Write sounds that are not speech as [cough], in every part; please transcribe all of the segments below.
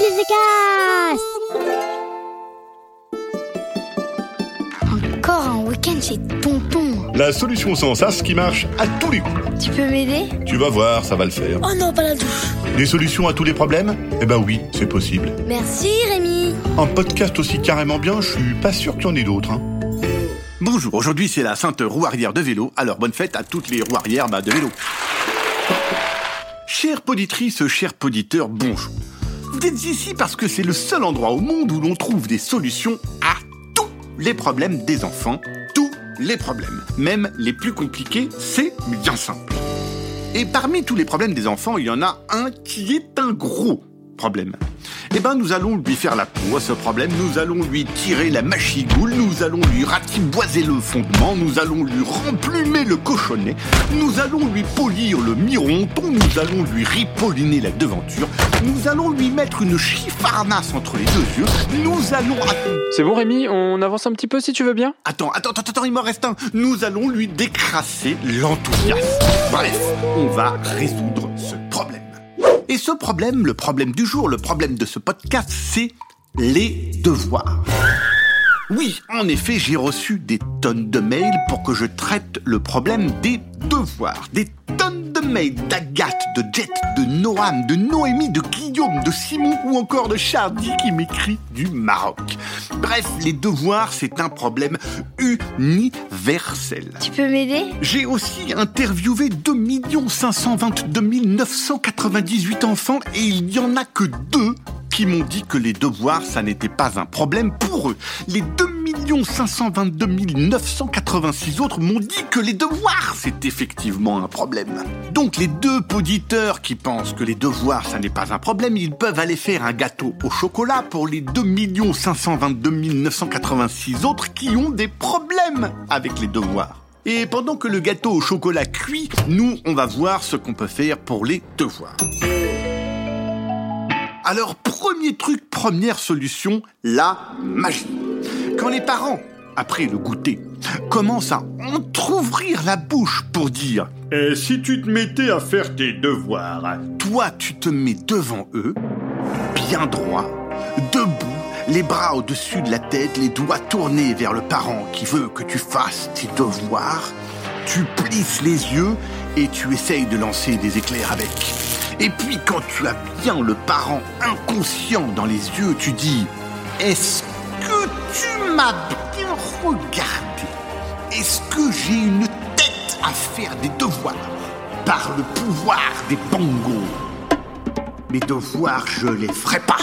les Encore un week-end chez Tonton. La solution sans sas qui marche à tous les coups. Tu peux m'aider? Tu vas voir, ça va le faire. Oh non, pas la douche. Des solutions à tous les problèmes? Eh ben oui, c'est possible. Merci Rémi. Un podcast aussi carrément bien, je suis pas sûr qu'il y en ait d'autres. Hein. Bonjour, aujourd'hui c'est la sainte roue arrière de vélo, alors bonne fête à toutes les roues arrière bah, de vélo. Chère poditrice, cher poditeur, bonjour. Êtes ici parce que c'est le seul endroit au monde où l'on trouve des solutions à tous les problèmes des enfants. Tous les problèmes. Même les plus compliqués, c'est bien simple. Et parmi tous les problèmes des enfants, il y en a un qui est un gros problème. Eh ben, nous allons lui faire la peau à ce problème, nous allons lui tirer la machigoule, nous allons lui ratiboiser le fondement, nous allons lui remplumer le cochonnet, nous allons lui polir le mironton, nous allons lui ripolliner la devanture, nous allons lui mettre une chiffarnasse entre les deux yeux, nous allons... C'est bon Rémi, on avance un petit peu si tu veux bien? Attends, attends, attends, attends, il m'en reste un. Nous allons lui décrasser l'enthousiasme. Bref, on va résoudre ce. Et ce problème, le problème du jour, le problème de ce podcast, c'est les devoirs. Oui, en effet, j'ai reçu des tonnes de mails pour que je traite le problème des devoirs. Des tonnes de mails d'Agathe, de Jet, de Noam, de Noémie, de Guillaume, de Simon ou encore de Chardy qui m'écrit du Maroc. Bref, les devoirs, c'est un problème universel. Tu peux m'aider? J'ai aussi interviewé 2 522 998 enfants et il y en a que deux qui m'ont dit que les devoirs, ça n'était pas un problème pour eux. Les 2 522 986 autres m'ont dit que les devoirs, c'est effectivement un problème. Donc les deux auditeurs qui pensent que les devoirs, ça n'est pas un problème, ils peuvent aller faire un gâteau au chocolat pour les 2 522 986 autres qui ont des problèmes avec les devoirs. Et pendant que le gâteau au chocolat cuit, nous, on va voir ce qu'on peut faire pour les devoirs. Alors, premier truc, première solution, la magie. Quand les parents, après le goûter, commencent à entr'ouvrir la bouche pour dire Et si tu te mettais à faire tes devoirs Toi, tu te mets devant eux, bien droit, debout, les bras au-dessus de la tête, les doigts tournés vers le parent qui veut que tu fasses tes devoirs. Tu plisses les yeux et tu essayes de lancer des éclairs avec. Et puis quand tu as bien le parent inconscient dans les yeux, tu dis Est-ce m'as bien regardé Est-ce que j'ai une tête à faire des devoirs Par le pouvoir des bongos? Mes devoirs, je les ferai pas.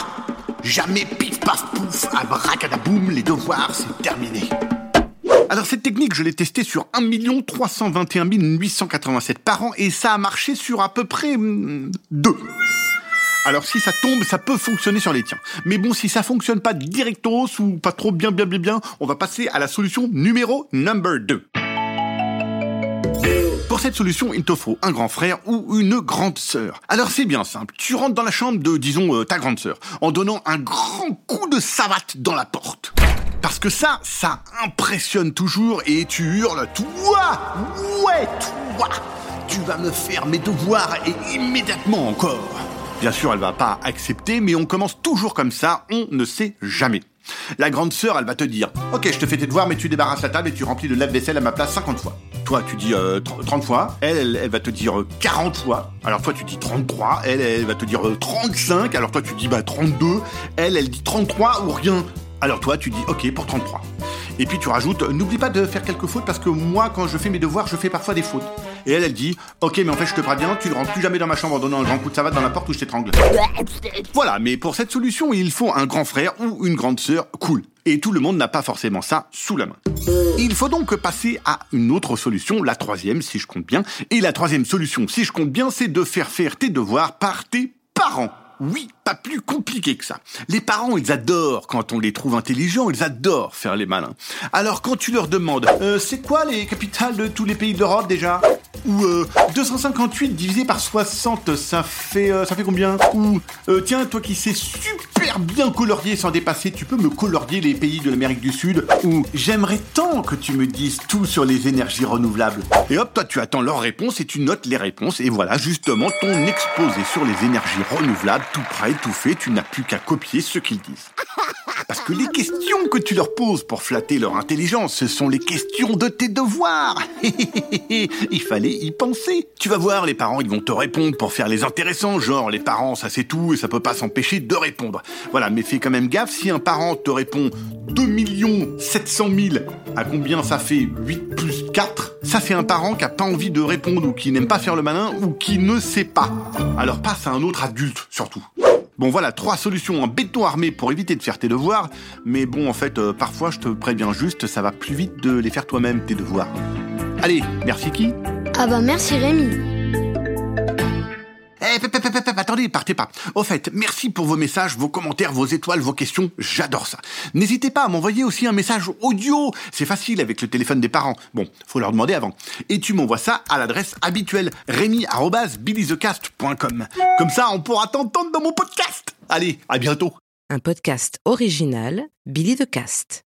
Jamais pif paf pouf, abracadaboum, les devoirs, c'est terminé. Alors cette technique, je l'ai testée sur 1 321 887 parents et ça a marché sur à peu près hmm, deux. Alors si ça tombe, ça peut fonctionner sur les tiens. Mais bon, si ça fonctionne pas directos ou pas trop bien, bien, bien, bien, on va passer à la solution numéro number 2. Pour cette solution, il te faut un grand frère ou une grande sœur. Alors c'est bien simple. Tu rentres dans la chambre de, disons, euh, ta grande sœur, en donnant un grand coup de savate dans la porte. Parce que ça, ça impressionne toujours et tu hurles Toi Ouais, toi Tu vas me faire mes devoirs et immédiatement encore Bien sûr, elle va pas accepter, mais on commence toujours comme ça, on ne sait jamais. La grande sœur, elle va te dire Ok, je te fais tes devoirs, mais tu débarrasses la table et tu remplis le lave-vaisselle à ma place 50 fois. Toi, tu dis euh, 30 fois. Elle, elle, va te dire 40 fois. Alors toi, tu dis 33. Elle, elle va te dire 35. Alors toi, tu dis bah 32. Elle, elle dit 33 ou rien. Alors toi, tu dis OK pour 33. Et puis tu rajoutes, n'oublie pas de faire quelques fautes parce que moi, quand je fais mes devoirs, je fais parfois des fautes. Et elle, elle dit, ok, mais en fait, je te préviens, tu ne rentres plus jamais dans ma chambre en donnant un grand coup de savate dans la porte où je t'étrangle. Voilà, mais pour cette solution, il faut un grand frère ou une grande sœur cool. Et tout le monde n'a pas forcément ça sous la main. Il faut donc passer à une autre solution, la troisième, si je compte bien. Et la troisième solution, si je compte bien, c'est de faire faire tes devoirs par tes parents. Oui, pas plus compliqué que ça. Les parents, ils adorent quand on les trouve intelligents, ils adorent faire les malins. Alors quand tu leur demandes, euh, c'est quoi les capitales de tous les pays d'Europe déjà? Ou euh, 258 divisé par 60, ça fait euh, ça fait combien? Ou euh, tiens, toi qui sais super bien colorié sans dépasser, tu peux me colorier les pays de l'Amérique du Sud? Ou j'aimerais tant que tu me dises tout sur les énergies renouvelables. Et hop, toi tu attends leurs réponses et tu notes les réponses. Et voilà justement ton exposé sur les énergies renouvelables, tout prêt, tout fait, tu n'as plus qu'à copier ce qu'ils disent. [laughs] Parce que les questions que tu leur poses pour flatter leur intelligence, ce sont les questions de tes devoirs. [laughs] Il fallait y penser. Tu vas voir, les parents, ils vont te répondre pour faire les intéressants. Genre, les parents, ça c'est tout et ça peut pas s'empêcher de répondre. Voilà, mais fais quand même gaffe, si un parent te répond 2 700 000, à combien ça fait 8 plus 4 Ça c'est un parent qui a pas envie de répondre ou qui n'aime pas faire le malin ou qui ne sait pas. Alors passe à un autre adulte, surtout. Bon voilà, trois solutions en béton armé pour éviter de faire tes devoirs, mais bon en fait, euh, parfois je te préviens juste, ça va plus vite de les faire toi-même tes devoirs. Allez, merci qui? Ah bah merci Rémi. Attendez, partez pas. Au fait, merci pour vos messages, vos commentaires, vos étoiles, vos questions, j'adore ça. N'hésitez pas à m'envoyer aussi un message audio, c'est facile avec le téléphone des parents. Bon, faut leur demander avant. Et tu m'envoies ça à l'adresse habituelle, rémi.billythecast.com. Comme ça, on pourra t'entendre dans mon podcast. Allez, à bientôt. Un podcast original Billy the Cast.